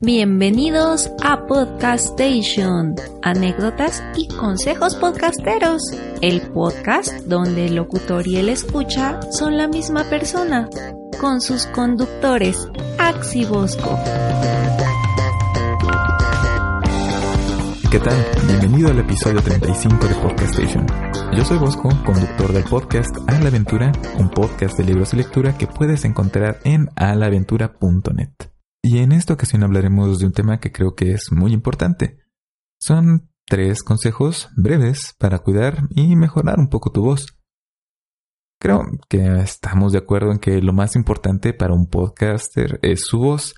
Bienvenidos a Podcast Station, anécdotas y consejos podcasteros, el podcast donde el locutor y el escucha son la misma persona, con sus conductores, Axi Bosco. ¿Qué tal? Bienvenido al episodio 35 de Podcast Station. Yo soy Bosco, conductor del podcast A la Aventura, un podcast de libros y lectura que puedes encontrar en alaventura.net. Y en esta ocasión hablaremos de un tema que creo que es muy importante. Son tres consejos breves para cuidar y mejorar un poco tu voz. Creo que estamos de acuerdo en que lo más importante para un podcaster es su voz.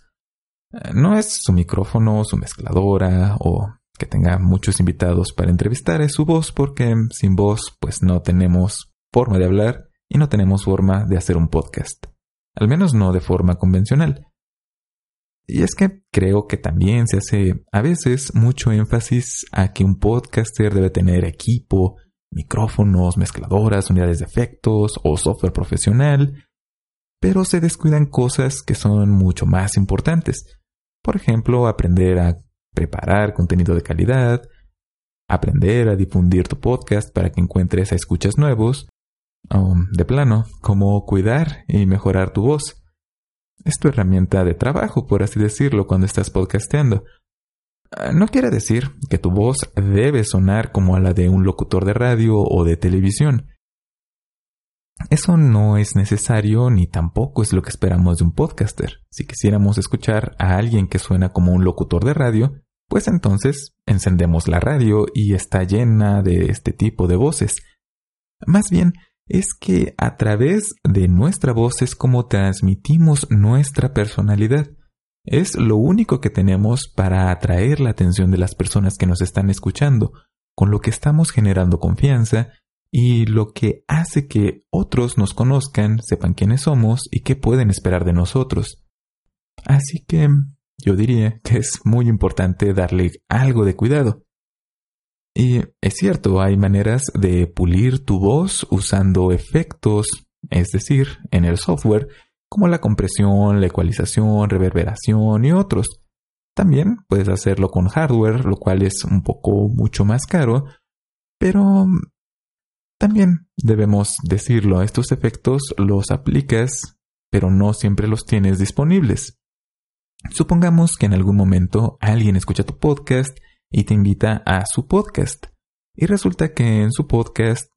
No es su micrófono, su mezcladora o que tenga muchos invitados para entrevistar, es su voz porque sin voz pues no tenemos forma de hablar y no tenemos forma de hacer un podcast. Al menos no de forma convencional. Y es que creo que también se hace a veces mucho énfasis a que un podcaster debe tener equipo, micrófonos, mezcladoras, unidades de efectos o software profesional, pero se descuidan cosas que son mucho más importantes. Por ejemplo, aprender a preparar contenido de calidad, aprender a difundir tu podcast para que encuentres a escuchas nuevos, o, de plano, cómo cuidar y mejorar tu voz. Es tu herramienta de trabajo, por así decirlo, cuando estás podcasteando. Ah, no quiere decir que tu voz debe sonar como a la de un locutor de radio o de televisión. Eso no es necesario ni tampoco es lo que esperamos de un podcaster. Si quisiéramos escuchar a alguien que suena como un locutor de radio, pues entonces encendemos la radio y está llena de este tipo de voces. Más bien, es que a través de nuestra voz es como transmitimos nuestra personalidad. Es lo único que tenemos para atraer la atención de las personas que nos están escuchando, con lo que estamos generando confianza y lo que hace que otros nos conozcan, sepan quiénes somos y qué pueden esperar de nosotros. Así que yo diría que es muy importante darle algo de cuidado. Y es cierto, hay maneras de pulir tu voz usando efectos, es decir, en el software, como la compresión, la ecualización, reverberación y otros. También puedes hacerlo con hardware, lo cual es un poco mucho más caro, pero también debemos decirlo, estos efectos los aplicas, pero no siempre los tienes disponibles. Supongamos que en algún momento alguien escucha tu podcast y te invita a su podcast. Y resulta que en su podcast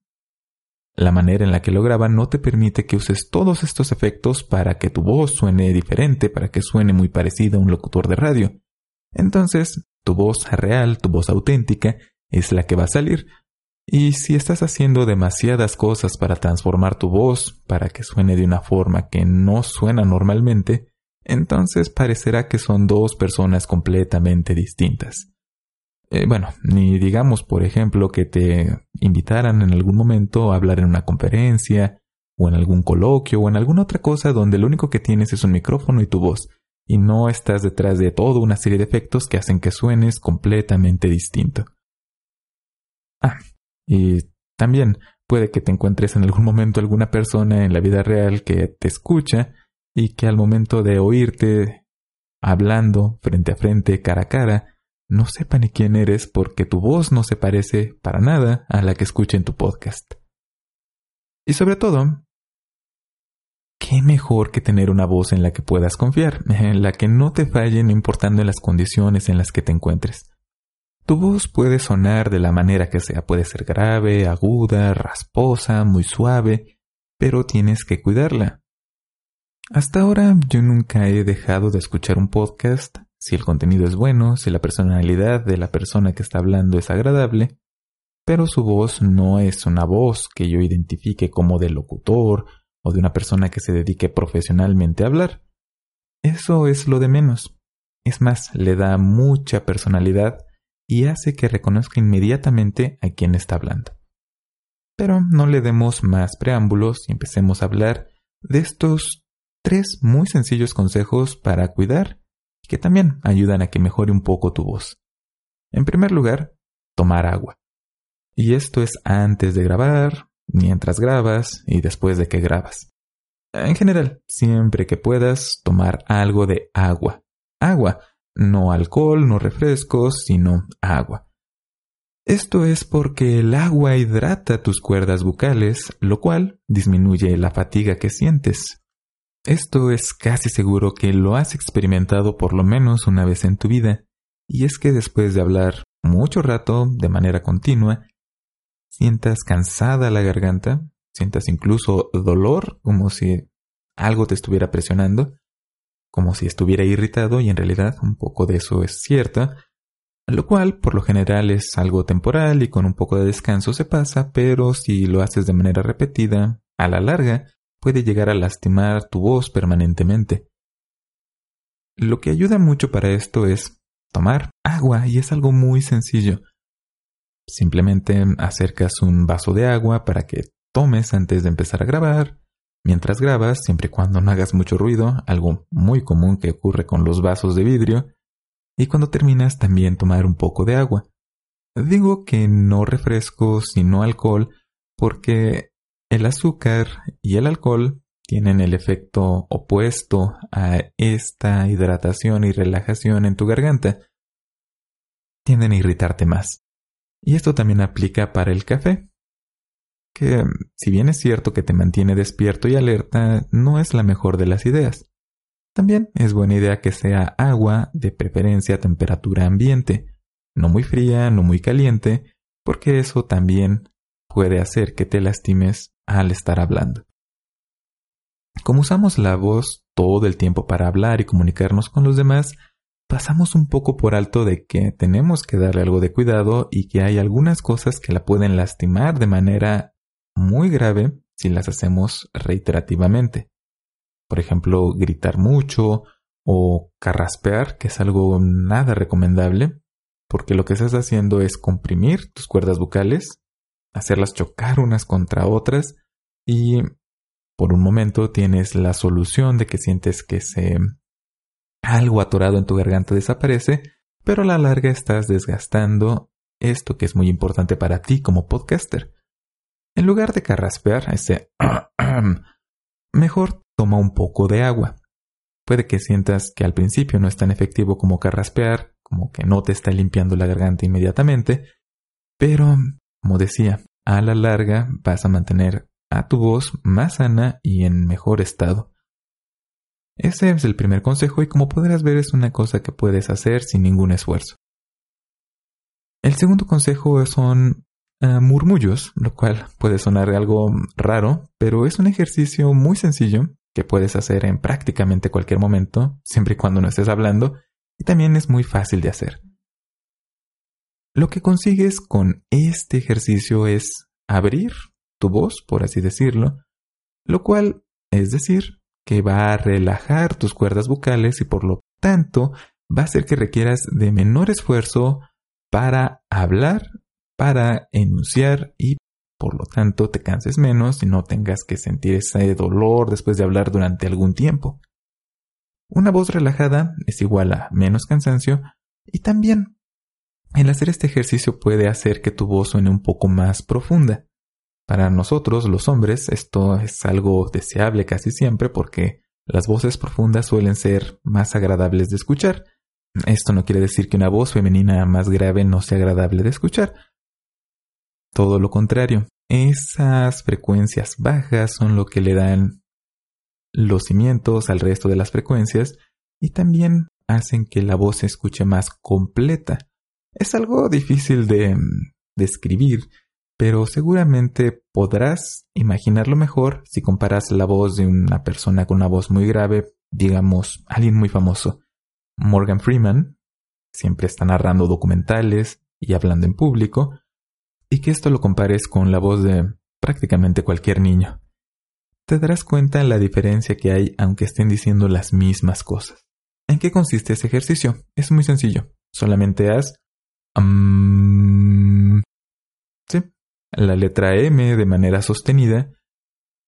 la manera en la que lo graba no te permite que uses todos estos efectos para que tu voz suene diferente, para que suene muy parecida a un locutor de radio. Entonces, tu voz real, tu voz auténtica, es la que va a salir. Y si estás haciendo demasiadas cosas para transformar tu voz, para que suene de una forma que no suena normalmente, entonces parecerá que son dos personas completamente distintas. Eh, bueno, ni digamos, por ejemplo, que te invitaran en algún momento a hablar en una conferencia, o en algún coloquio, o en alguna otra cosa donde lo único que tienes es un micrófono y tu voz, y no estás detrás de toda una serie de efectos que hacen que suenes completamente distinto. Ah, y también puede que te encuentres en algún momento alguna persona en la vida real que te escucha y que al momento de oírte hablando frente a frente, cara a cara, no sepa ni quién eres porque tu voz no se parece para nada a la que escucha en tu podcast. Y sobre todo, ¿qué mejor que tener una voz en la que puedas confiar, en la que no te falle no importando las condiciones en las que te encuentres? Tu voz puede sonar de la manera que sea, puede ser grave, aguda, rasposa, muy suave, pero tienes que cuidarla. Hasta ahora yo nunca he dejado de escuchar un podcast si el contenido es bueno, si la personalidad de la persona que está hablando es agradable, pero su voz no es una voz que yo identifique como de locutor o de una persona que se dedique profesionalmente a hablar. eso es lo de menos. Es más, le da mucha personalidad y hace que reconozca inmediatamente a quien está hablando. Pero no le demos más preámbulos y empecemos a hablar de estos tres muy sencillos consejos para cuidar que también ayudan a que mejore un poco tu voz. En primer lugar, tomar agua. Y esto es antes de grabar, mientras grabas y después de que grabas. En general, siempre que puedas, tomar algo de agua. Agua, no alcohol, no refrescos, sino agua. Esto es porque el agua hidrata tus cuerdas bucales, lo cual disminuye la fatiga que sientes. Esto es casi seguro que lo has experimentado por lo menos una vez en tu vida, y es que después de hablar mucho rato de manera continua, sientas cansada la garganta, sientas incluso dolor como si algo te estuviera presionando, como si estuviera irritado y en realidad un poco de eso es cierto, lo cual por lo general es algo temporal y con un poco de descanso se pasa, pero si lo haces de manera repetida, a la larga, puede llegar a lastimar tu voz permanentemente. Lo que ayuda mucho para esto es tomar agua y es algo muy sencillo. Simplemente acercas un vaso de agua para que tomes antes de empezar a grabar. Mientras grabas, siempre y cuando no hagas mucho ruido, algo muy común que ocurre con los vasos de vidrio, y cuando terminas también tomar un poco de agua. Digo que no refresco sino alcohol porque el azúcar y el alcohol tienen el efecto opuesto a esta hidratación y relajación en tu garganta. Tienden a irritarte más. Y esto también aplica para el café, que si bien es cierto que te mantiene despierto y alerta, no es la mejor de las ideas. También es buena idea que sea agua, de preferencia a temperatura ambiente, no muy fría, no muy caliente, porque eso también puede hacer que te lastimes al estar hablando. Como usamos la voz todo el tiempo para hablar y comunicarnos con los demás, pasamos un poco por alto de que tenemos que darle algo de cuidado y que hay algunas cosas que la pueden lastimar de manera muy grave si las hacemos reiterativamente. Por ejemplo, gritar mucho o carraspear, que es algo nada recomendable, porque lo que estás haciendo es comprimir tus cuerdas vocales, hacerlas chocar unas contra otras y por un momento tienes la solución de que sientes que se algo atorado en tu garganta desaparece, pero a la larga estás desgastando esto que es muy importante para ti como podcaster. En lugar de carraspear, ese mejor toma un poco de agua. Puede que sientas que al principio no es tan efectivo como carraspear, como que no te está limpiando la garganta inmediatamente, pero, como decía, a la larga vas a mantener a tu voz más sana y en mejor estado. Ese es el primer consejo y como podrás ver es una cosa que puedes hacer sin ningún esfuerzo. El segundo consejo son eh, murmullos, lo cual puede sonar algo raro, pero es un ejercicio muy sencillo que puedes hacer en prácticamente cualquier momento, siempre y cuando no estés hablando, y también es muy fácil de hacer. Lo que consigues con este ejercicio es abrir tu voz, por así decirlo, lo cual es decir, que va a relajar tus cuerdas vocales y por lo tanto va a hacer que requieras de menor esfuerzo para hablar, para enunciar y por lo tanto te canses menos y no tengas que sentir ese dolor después de hablar durante algún tiempo. Una voz relajada es igual a menos cansancio y también el hacer este ejercicio puede hacer que tu voz suene un poco más profunda. Para nosotros, los hombres, esto es algo deseable casi siempre porque las voces profundas suelen ser más agradables de escuchar. Esto no quiere decir que una voz femenina más grave no sea agradable de escuchar. Todo lo contrario, esas frecuencias bajas son lo que le dan los cimientos al resto de las frecuencias y también hacen que la voz se escuche más completa. Es algo difícil de describir, pero seguramente podrás imaginarlo mejor si comparas la voz de una persona con una voz muy grave, digamos, alguien muy famoso. Morgan Freeman siempre está narrando documentales y hablando en público, y que esto lo compares con la voz de prácticamente cualquier niño. te darás cuenta de la diferencia que hay aunque estén diciendo las mismas cosas. ¿En qué consiste ese ejercicio? Es muy sencillo. Solamente haz... sí, la letra M de manera sostenida.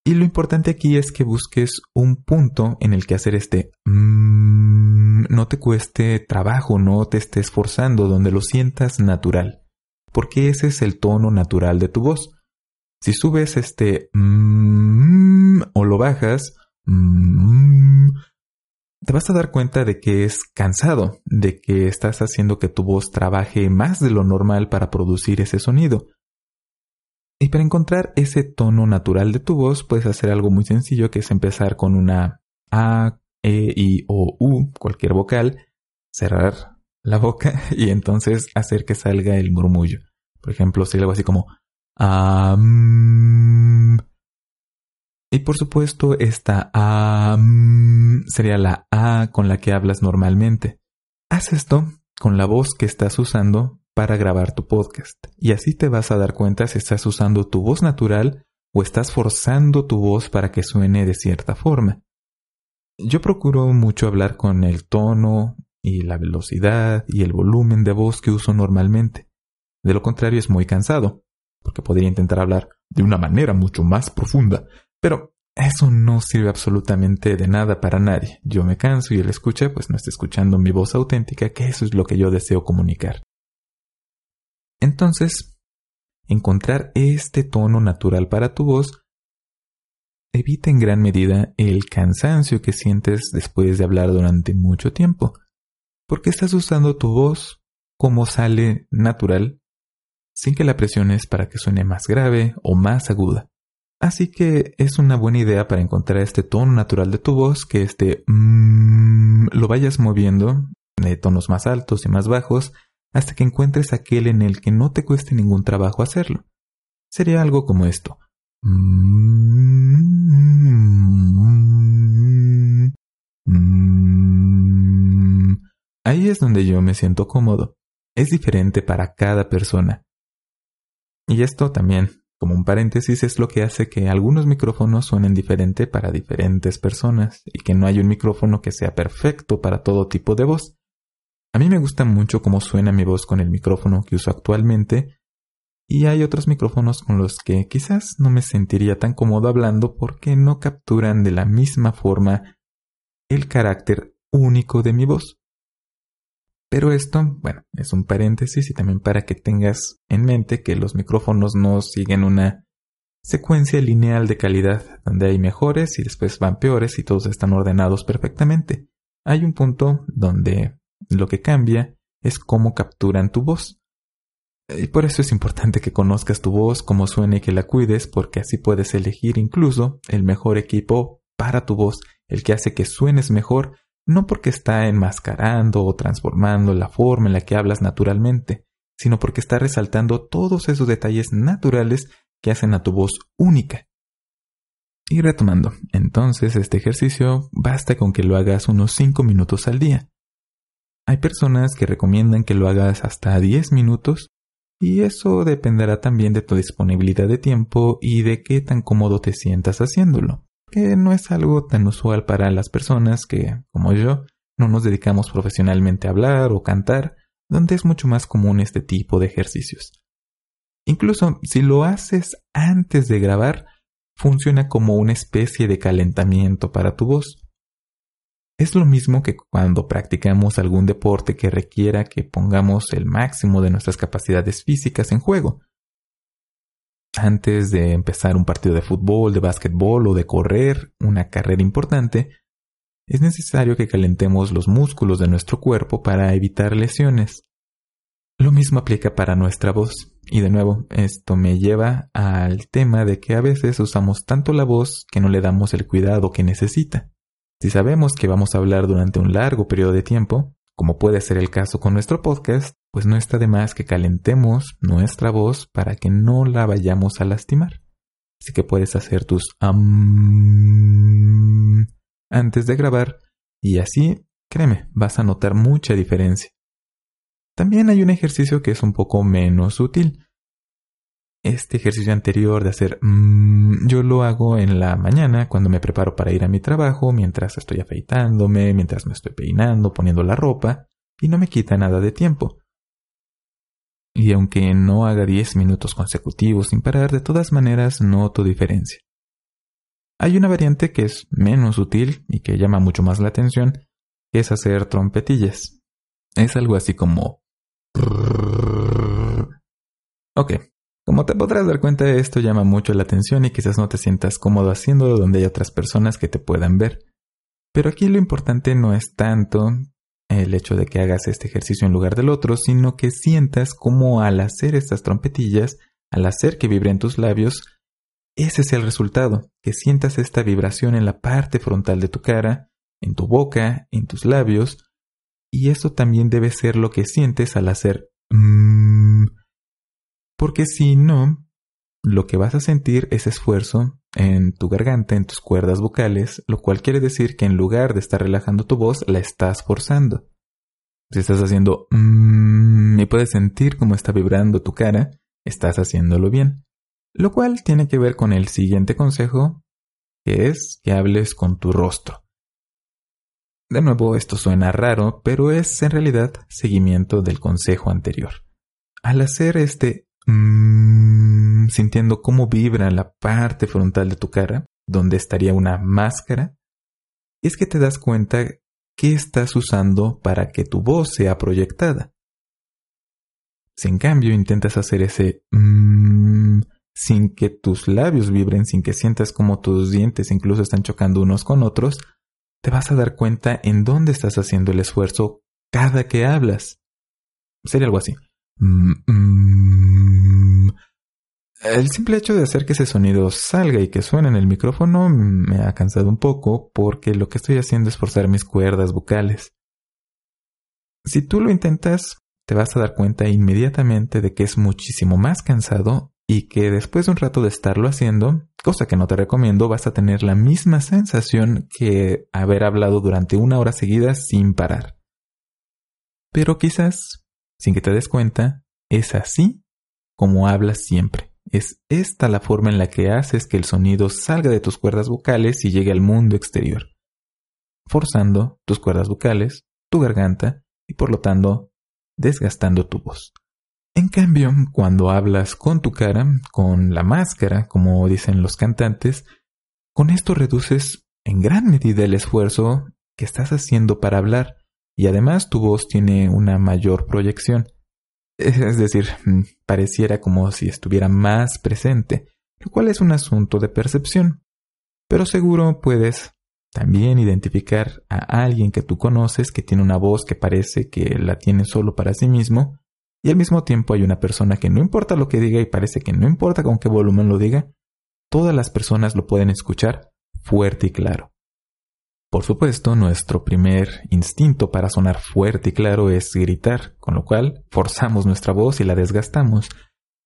Y lo importante aquí es que busques un punto en el que hacer este no te cueste trabajo, no te estés forzando, donde lo sientas natural. Porque ese es el tono natural de tu voz. Si subes este o lo bajas, te vas a dar cuenta de que es cansado, de que estás haciendo que tu voz trabaje más de lo normal para producir ese sonido. Y para encontrar ese tono natural de tu voz, puedes hacer algo muy sencillo que es empezar con una A, E, I, O, U, cualquier vocal, cerrar la boca y entonces hacer que salga el murmullo. Por ejemplo, si algo así como y por supuesto, esta A sería la A con la que hablas normalmente. Haz esto con la voz que estás usando para grabar tu podcast. Y así te vas a dar cuenta si estás usando tu voz natural o estás forzando tu voz para que suene de cierta forma. Yo procuro mucho hablar con el tono y la velocidad y el volumen de voz que uso normalmente. De lo contrario es muy cansado, porque podría intentar hablar de una manera mucho más profunda pero eso no sirve absolutamente de nada para nadie. Yo me canso y él escucha, pues no está escuchando mi voz auténtica, que eso es lo que yo deseo comunicar. Entonces, encontrar este tono natural para tu voz evita en gran medida el cansancio que sientes después de hablar durante mucho tiempo, porque estás usando tu voz como sale natural, sin que la presiones para que suene más grave o más aguda. Así que es una buena idea para encontrar este tono natural de tu voz, que este mmm, lo vayas moviendo de tonos más altos y más bajos hasta que encuentres aquel en el que no te cueste ningún trabajo hacerlo. Sería algo como esto. Ahí es donde yo me siento cómodo. Es diferente para cada persona. Y esto también como un paréntesis es lo que hace que algunos micrófonos suenen diferente para diferentes personas y que no hay un micrófono que sea perfecto para todo tipo de voz. A mí me gusta mucho cómo suena mi voz con el micrófono que uso actualmente y hay otros micrófonos con los que quizás no me sentiría tan cómodo hablando porque no capturan de la misma forma el carácter único de mi voz. Pero esto, bueno, es un paréntesis y también para que tengas en mente que los micrófonos no siguen una secuencia lineal de calidad, donde hay mejores y después van peores y todos están ordenados perfectamente. Hay un punto donde lo que cambia es cómo capturan tu voz. Y por eso es importante que conozcas tu voz, cómo suena y que la cuides, porque así puedes elegir incluso el mejor equipo para tu voz, el que hace que suenes mejor no porque está enmascarando o transformando la forma en la que hablas naturalmente, sino porque está resaltando todos esos detalles naturales que hacen a tu voz única. Y retomando, entonces este ejercicio basta con que lo hagas unos 5 minutos al día. Hay personas que recomiendan que lo hagas hasta 10 minutos y eso dependerá también de tu disponibilidad de tiempo y de qué tan cómodo te sientas haciéndolo que no es algo tan usual para las personas que, como yo, no nos dedicamos profesionalmente a hablar o cantar, donde es mucho más común este tipo de ejercicios. Incluso si lo haces antes de grabar, funciona como una especie de calentamiento para tu voz. Es lo mismo que cuando practicamos algún deporte que requiera que pongamos el máximo de nuestras capacidades físicas en juego, antes de empezar un partido de fútbol, de básquetbol o de correr una carrera importante, es necesario que calentemos los músculos de nuestro cuerpo para evitar lesiones. Lo mismo aplica para nuestra voz. Y de nuevo, esto me lleva al tema de que a veces usamos tanto la voz que no le damos el cuidado que necesita. Si sabemos que vamos a hablar durante un largo periodo de tiempo, como puede ser el caso con nuestro podcast, pues no está de más que calentemos nuestra voz para que no la vayamos a lastimar. Así que puedes hacer tus antes de grabar y así, créeme, vas a notar mucha diferencia. También hay un ejercicio que es un poco menos útil este ejercicio anterior de hacer mmm, yo lo hago en la mañana cuando me preparo para ir a mi trabajo, mientras estoy afeitándome, mientras me estoy peinando, poniendo la ropa, y no me quita nada de tiempo. Y aunque no haga 10 minutos consecutivos sin parar, de todas maneras noto diferencia. Hay una variante que es menos útil y que llama mucho más la atención, que es hacer trompetillas. Es algo así como... Ok, como te podrás dar cuenta, esto llama mucho la atención y quizás no te sientas cómodo haciéndolo donde hay otras personas que te puedan ver. Pero aquí lo importante no es tanto el hecho de que hagas este ejercicio en lugar del otro, sino que sientas como al hacer estas trompetillas, al hacer que vibren tus labios, ese es el resultado, que sientas esta vibración en la parte frontal de tu cara, en tu boca, en tus labios, y eso también debe ser lo que sientes al hacer porque si no, lo que vas a sentir es esfuerzo en tu garganta, en tus cuerdas vocales, lo cual quiere decir que en lugar de estar relajando tu voz, la estás forzando. Si estás haciendo mmm y puedes sentir cómo está vibrando tu cara, estás haciéndolo bien. Lo cual tiene que ver con el siguiente consejo, que es que hables con tu rostro. De nuevo, esto suena raro, pero es en realidad seguimiento del consejo anterior. Al hacer este Mm, sintiendo cómo vibra la parte frontal de tu cara, donde estaría una máscara, es que te das cuenta qué estás usando para que tu voz sea proyectada. Si en cambio intentas hacer ese mmm, sin que tus labios vibren, sin que sientas como tus dientes incluso están chocando unos con otros, te vas a dar cuenta en dónde estás haciendo el esfuerzo cada que hablas. Sería algo así. Mm, mm. El simple hecho de hacer que ese sonido salga y que suene en el micrófono me ha cansado un poco porque lo que estoy haciendo es forzar mis cuerdas vocales. Si tú lo intentas, te vas a dar cuenta inmediatamente de que es muchísimo más cansado y que después de un rato de estarlo haciendo, cosa que no te recomiendo, vas a tener la misma sensación que haber hablado durante una hora seguida sin parar. Pero quizás sin que te des cuenta, es así como hablas siempre. Es esta la forma en la que haces que el sonido salga de tus cuerdas vocales y llegue al mundo exterior, forzando tus cuerdas vocales, tu garganta y por lo tanto desgastando tu voz. En cambio, cuando hablas con tu cara, con la máscara, como dicen los cantantes, con esto reduces en gran medida el esfuerzo que estás haciendo para hablar y además tu voz tiene una mayor proyección. Es decir, mm, pareciera como si estuviera más presente, lo cual es un asunto de percepción. Pero seguro puedes también identificar a alguien que tú conoces que tiene una voz que parece que la tiene solo para sí mismo, y al mismo tiempo hay una persona que no importa lo que diga y parece que no importa con qué volumen lo diga, todas las personas lo pueden escuchar fuerte y claro. Por supuesto, nuestro primer instinto para sonar fuerte y claro es gritar, con lo cual forzamos nuestra voz y la desgastamos.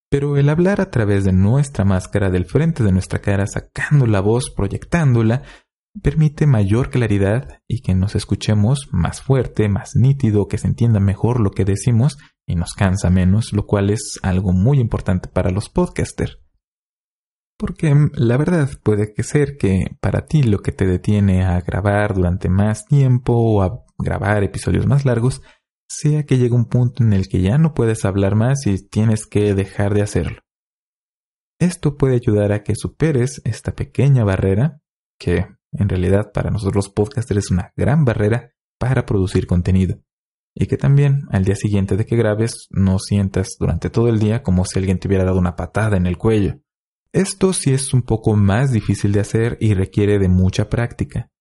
Pero el hablar a través de nuestra máscara del frente de nuestra cara, sacando la voz, proyectándola, permite mayor claridad y que nos escuchemos más fuerte, más nítido, que se entienda mejor lo que decimos y nos cansa menos, lo cual es algo muy importante para los podcasters. Porque mm, la verdad puede que ser que para ti lo que te detiene a grabar durante más tiempo o a grabar episodios más largos sea que llega un punto en el que ya no puedes hablar más y tienes que dejar de hacerlo. Esto puede ayudar a que superes esta pequeña barrera, que en realidad para nosotros los podcasters es una gran barrera para producir contenido, y que también al día siguiente de que grabes no sientas durante todo el día como si alguien te hubiera dado una patada en el cuello. Esto sí es un poco más difícil de hacer y requiere de mucha práctica.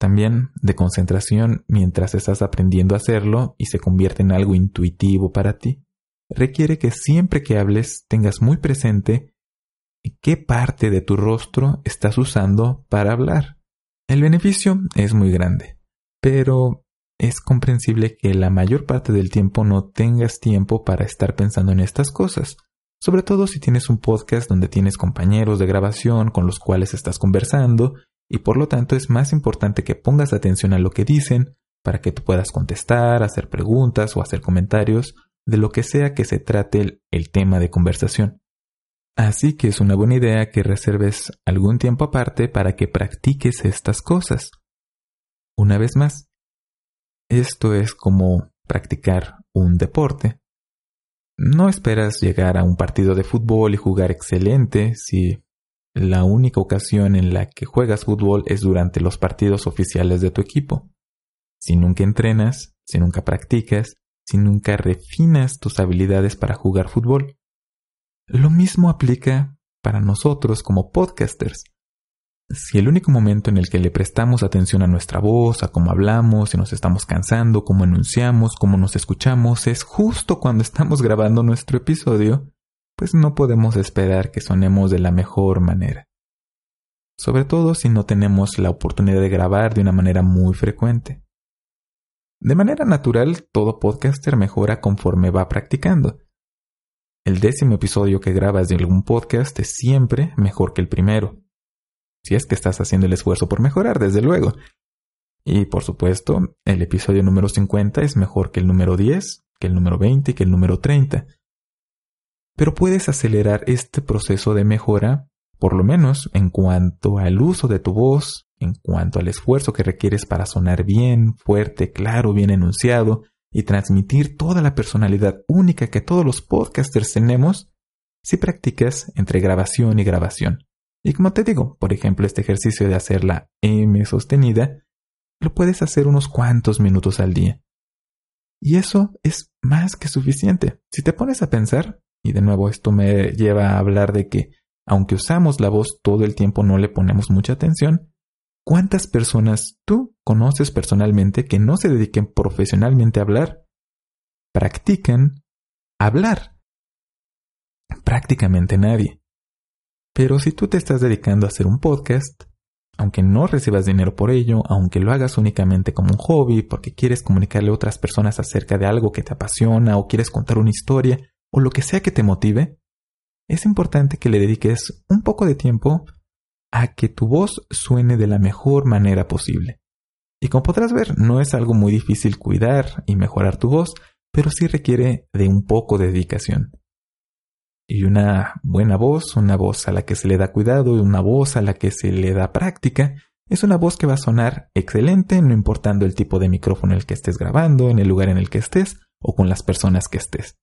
También de concentración mientras estás aprendiendo a hacerlo y se convierte en algo intuitivo para ti. Requiere que siempre que hables tengas muy presente qué parte de tu rostro estás usando para hablar. El beneficio es muy grande, pero es comprensible que la mayor parte del tiempo no tengas tiempo para estar pensando en estas cosas sobre todo si tienes un podcast donde tienes compañeros de grabación con los cuales estás conversando y por lo tanto es más importante que pongas atención a lo que dicen para que tú puedas contestar, hacer preguntas o hacer comentarios de lo que sea que se trate el, tema de conversación. Así que es una buena idea que reserves algún tiempo aparte para que practiques estas cosas. Una vez más, esto es como practicar un deporte. No esperas llegar a un partido de fútbol y jugar excelente si la única ocasión en la que juegas fútbol es durante los partidos oficiales de tu equipo. Si nunca entrenas, si nunca practicas, si nunca refinas tus habilidades para jugar fútbol. Lo mismo aplica para nosotros como podcasters. Si el único momento en el que le prestamos atención a nuestra voz, a cómo hablamos, si nos estamos cansando, cómo enunciamos, cómo nos escuchamos, es justo cuando estamos grabando nuestro episodio, pues no podemos esperar que sonemos de la mejor manera. Sobre todo si no tenemos la oportunidad de grabar de una manera muy frecuente. De manera natural, todo podcaster mejora conforme va practicando. El décimo episodio que grabas de algún podcast es siempre mejor que el primero. Si es que estás haciendo el esfuerzo por mejorar, desde luego. Y por supuesto, el episodio número 50 es mejor que el número 10, que el número 20 y que el número 30. Pero puedes acelerar este proceso de mejora, por lo menos en cuanto al uso de tu voz, en cuanto al esfuerzo que requieres para sonar bien, fuerte, claro, bien enunciado y transmitir toda la personalidad única que todos los podcasters tenemos si practicas entre grabación y grabación. Y como te digo, por ejemplo, este ejercicio de hacer la M sostenida, lo puedes hacer unos cuantos minutos al día. Y eso es más que suficiente. Si te pones a pensar, y de nuevo esto me lleva a hablar de que, aunque usamos la voz todo el tiempo, no le ponemos mucha atención, ¿Cuántas personas tú conoces personalmente que no se dediquen profesionalmente a hablar? Practican hablar. Prácticamente nadie. Pero si tú te estás dedicando a hacer un podcast, aunque no recibas dinero por ello, aunque lo hagas únicamente como un hobby, porque quieres comunicarle a otras personas acerca de algo que te apasiona o quieres contar una historia o lo que sea que te motive, es importante que le dediques un poco de tiempo a que tu voz suene de la mejor manera posible. Y como podrás ver, no es algo muy difícil cuidar y mejorar tu voz, pero sí requiere de un poco de dedicación. Y una buena voz, una voz a la que se le da cuidado y una voz a la que se le da práctica, es una voz que va a sonar excelente no importando el tipo de micrófono en el que estés grabando, en el lugar en el que estés o con las personas que estés.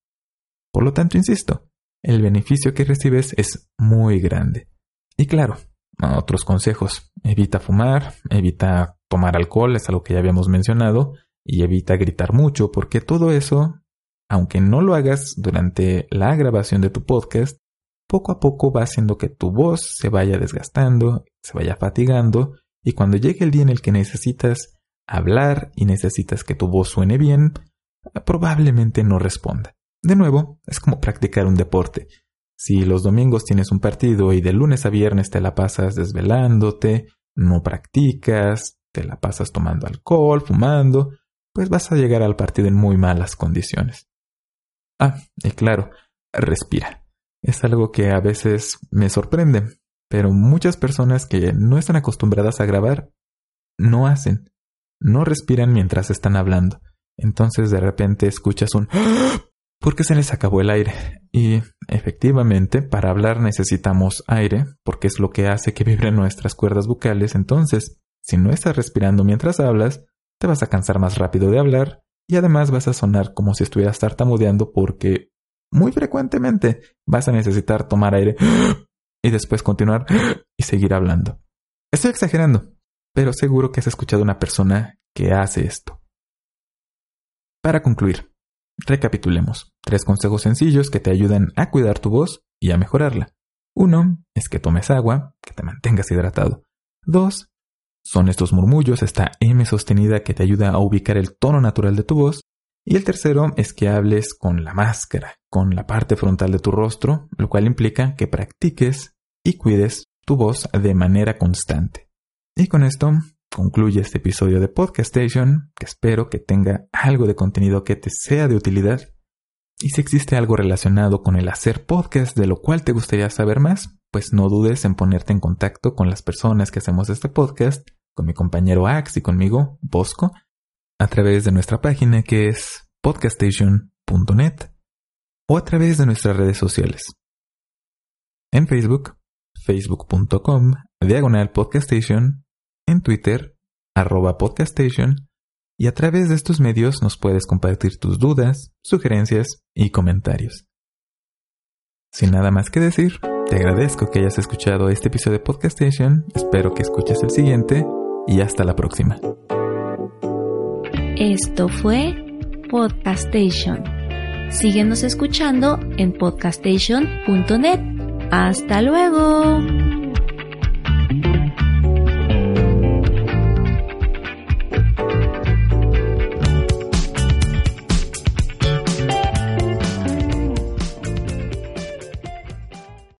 Por lo tanto, insisto, el beneficio que recibes es muy grande. Y claro, otros consejos. Evita fumar, evita tomar alcohol, es algo que ya habíamos mencionado, y evita gritar mucho, porque todo eso, aunque no lo hagas durante la grabación de tu podcast, poco a poco va haciendo que tu voz se vaya desgastando, se vaya fatigando, y cuando llegue el día en el que necesitas hablar y necesitas que tu voz suene bien, probablemente no responda. De nuevo, es como practicar un deporte. Si los domingos tienes un partido y de lunes a viernes te la pasas desvelándote, no practicas, te la pasas tomando alcohol, fumando, pues vas a llegar al partido en muy malas condiciones. Ah, y claro, respira. Es algo que a veces me sorprende, pero muchas personas que no están acostumbradas a grabar no hacen, no respiran mientras están hablando. Entonces de repente escuchas un porque se les acabó el aire. Y efectivamente, para hablar necesitamos aire, porque es lo que hace que vibren nuestras cuerdas vocales. Entonces, si no estás respirando mientras hablas, te vas a cansar más rápido de hablar y además vas a sonar como si estuvieras tartamudeando porque muy frecuentemente vas a necesitar tomar aire y después continuar y seguir hablando. Estoy exagerando, pero seguro que has escuchado a una persona que hace esto. Para concluir, Recapitulemos. Tres consejos sencillos que te ayudan a cuidar tu voz y a mejorarla. Uno es que tomes agua, que te mantengas hidratado. Dos, son estos murmullos, esta M sostenida que te ayuda a ubicar el tono natural de tu voz. Y el tercero es que hables con la máscara, con la parte frontal de tu rostro, lo cual implica que practiques y cuides tu voz de manera constante. Y con esto concluye este episodio de Podcast Station, que espero que tenga algo de contenido que te sea de utilidad. Y si existe algo relacionado con el hacer podcast de lo cual te gustaría saber más, pues no dudes en ponerte en contacto con las personas que hacemos este podcast, con mi compañero Ax y conmigo, Bosco, a través de nuestra página que es podcastation.net o a través de nuestras redes sociales. en Facebook, facebook.com, diagonal podcastation, en Twitter, arroba y a través de estos medios nos puedes compartir tus dudas, sugerencias y comentarios. Sin nada más que decir, te agradezco que hayas escuchado este episodio de Podcastation, espero que escuches el siguiente y hasta la próxima. Esto fue Podcastation. Síguenos escuchando en podcastation.net. Hasta luego.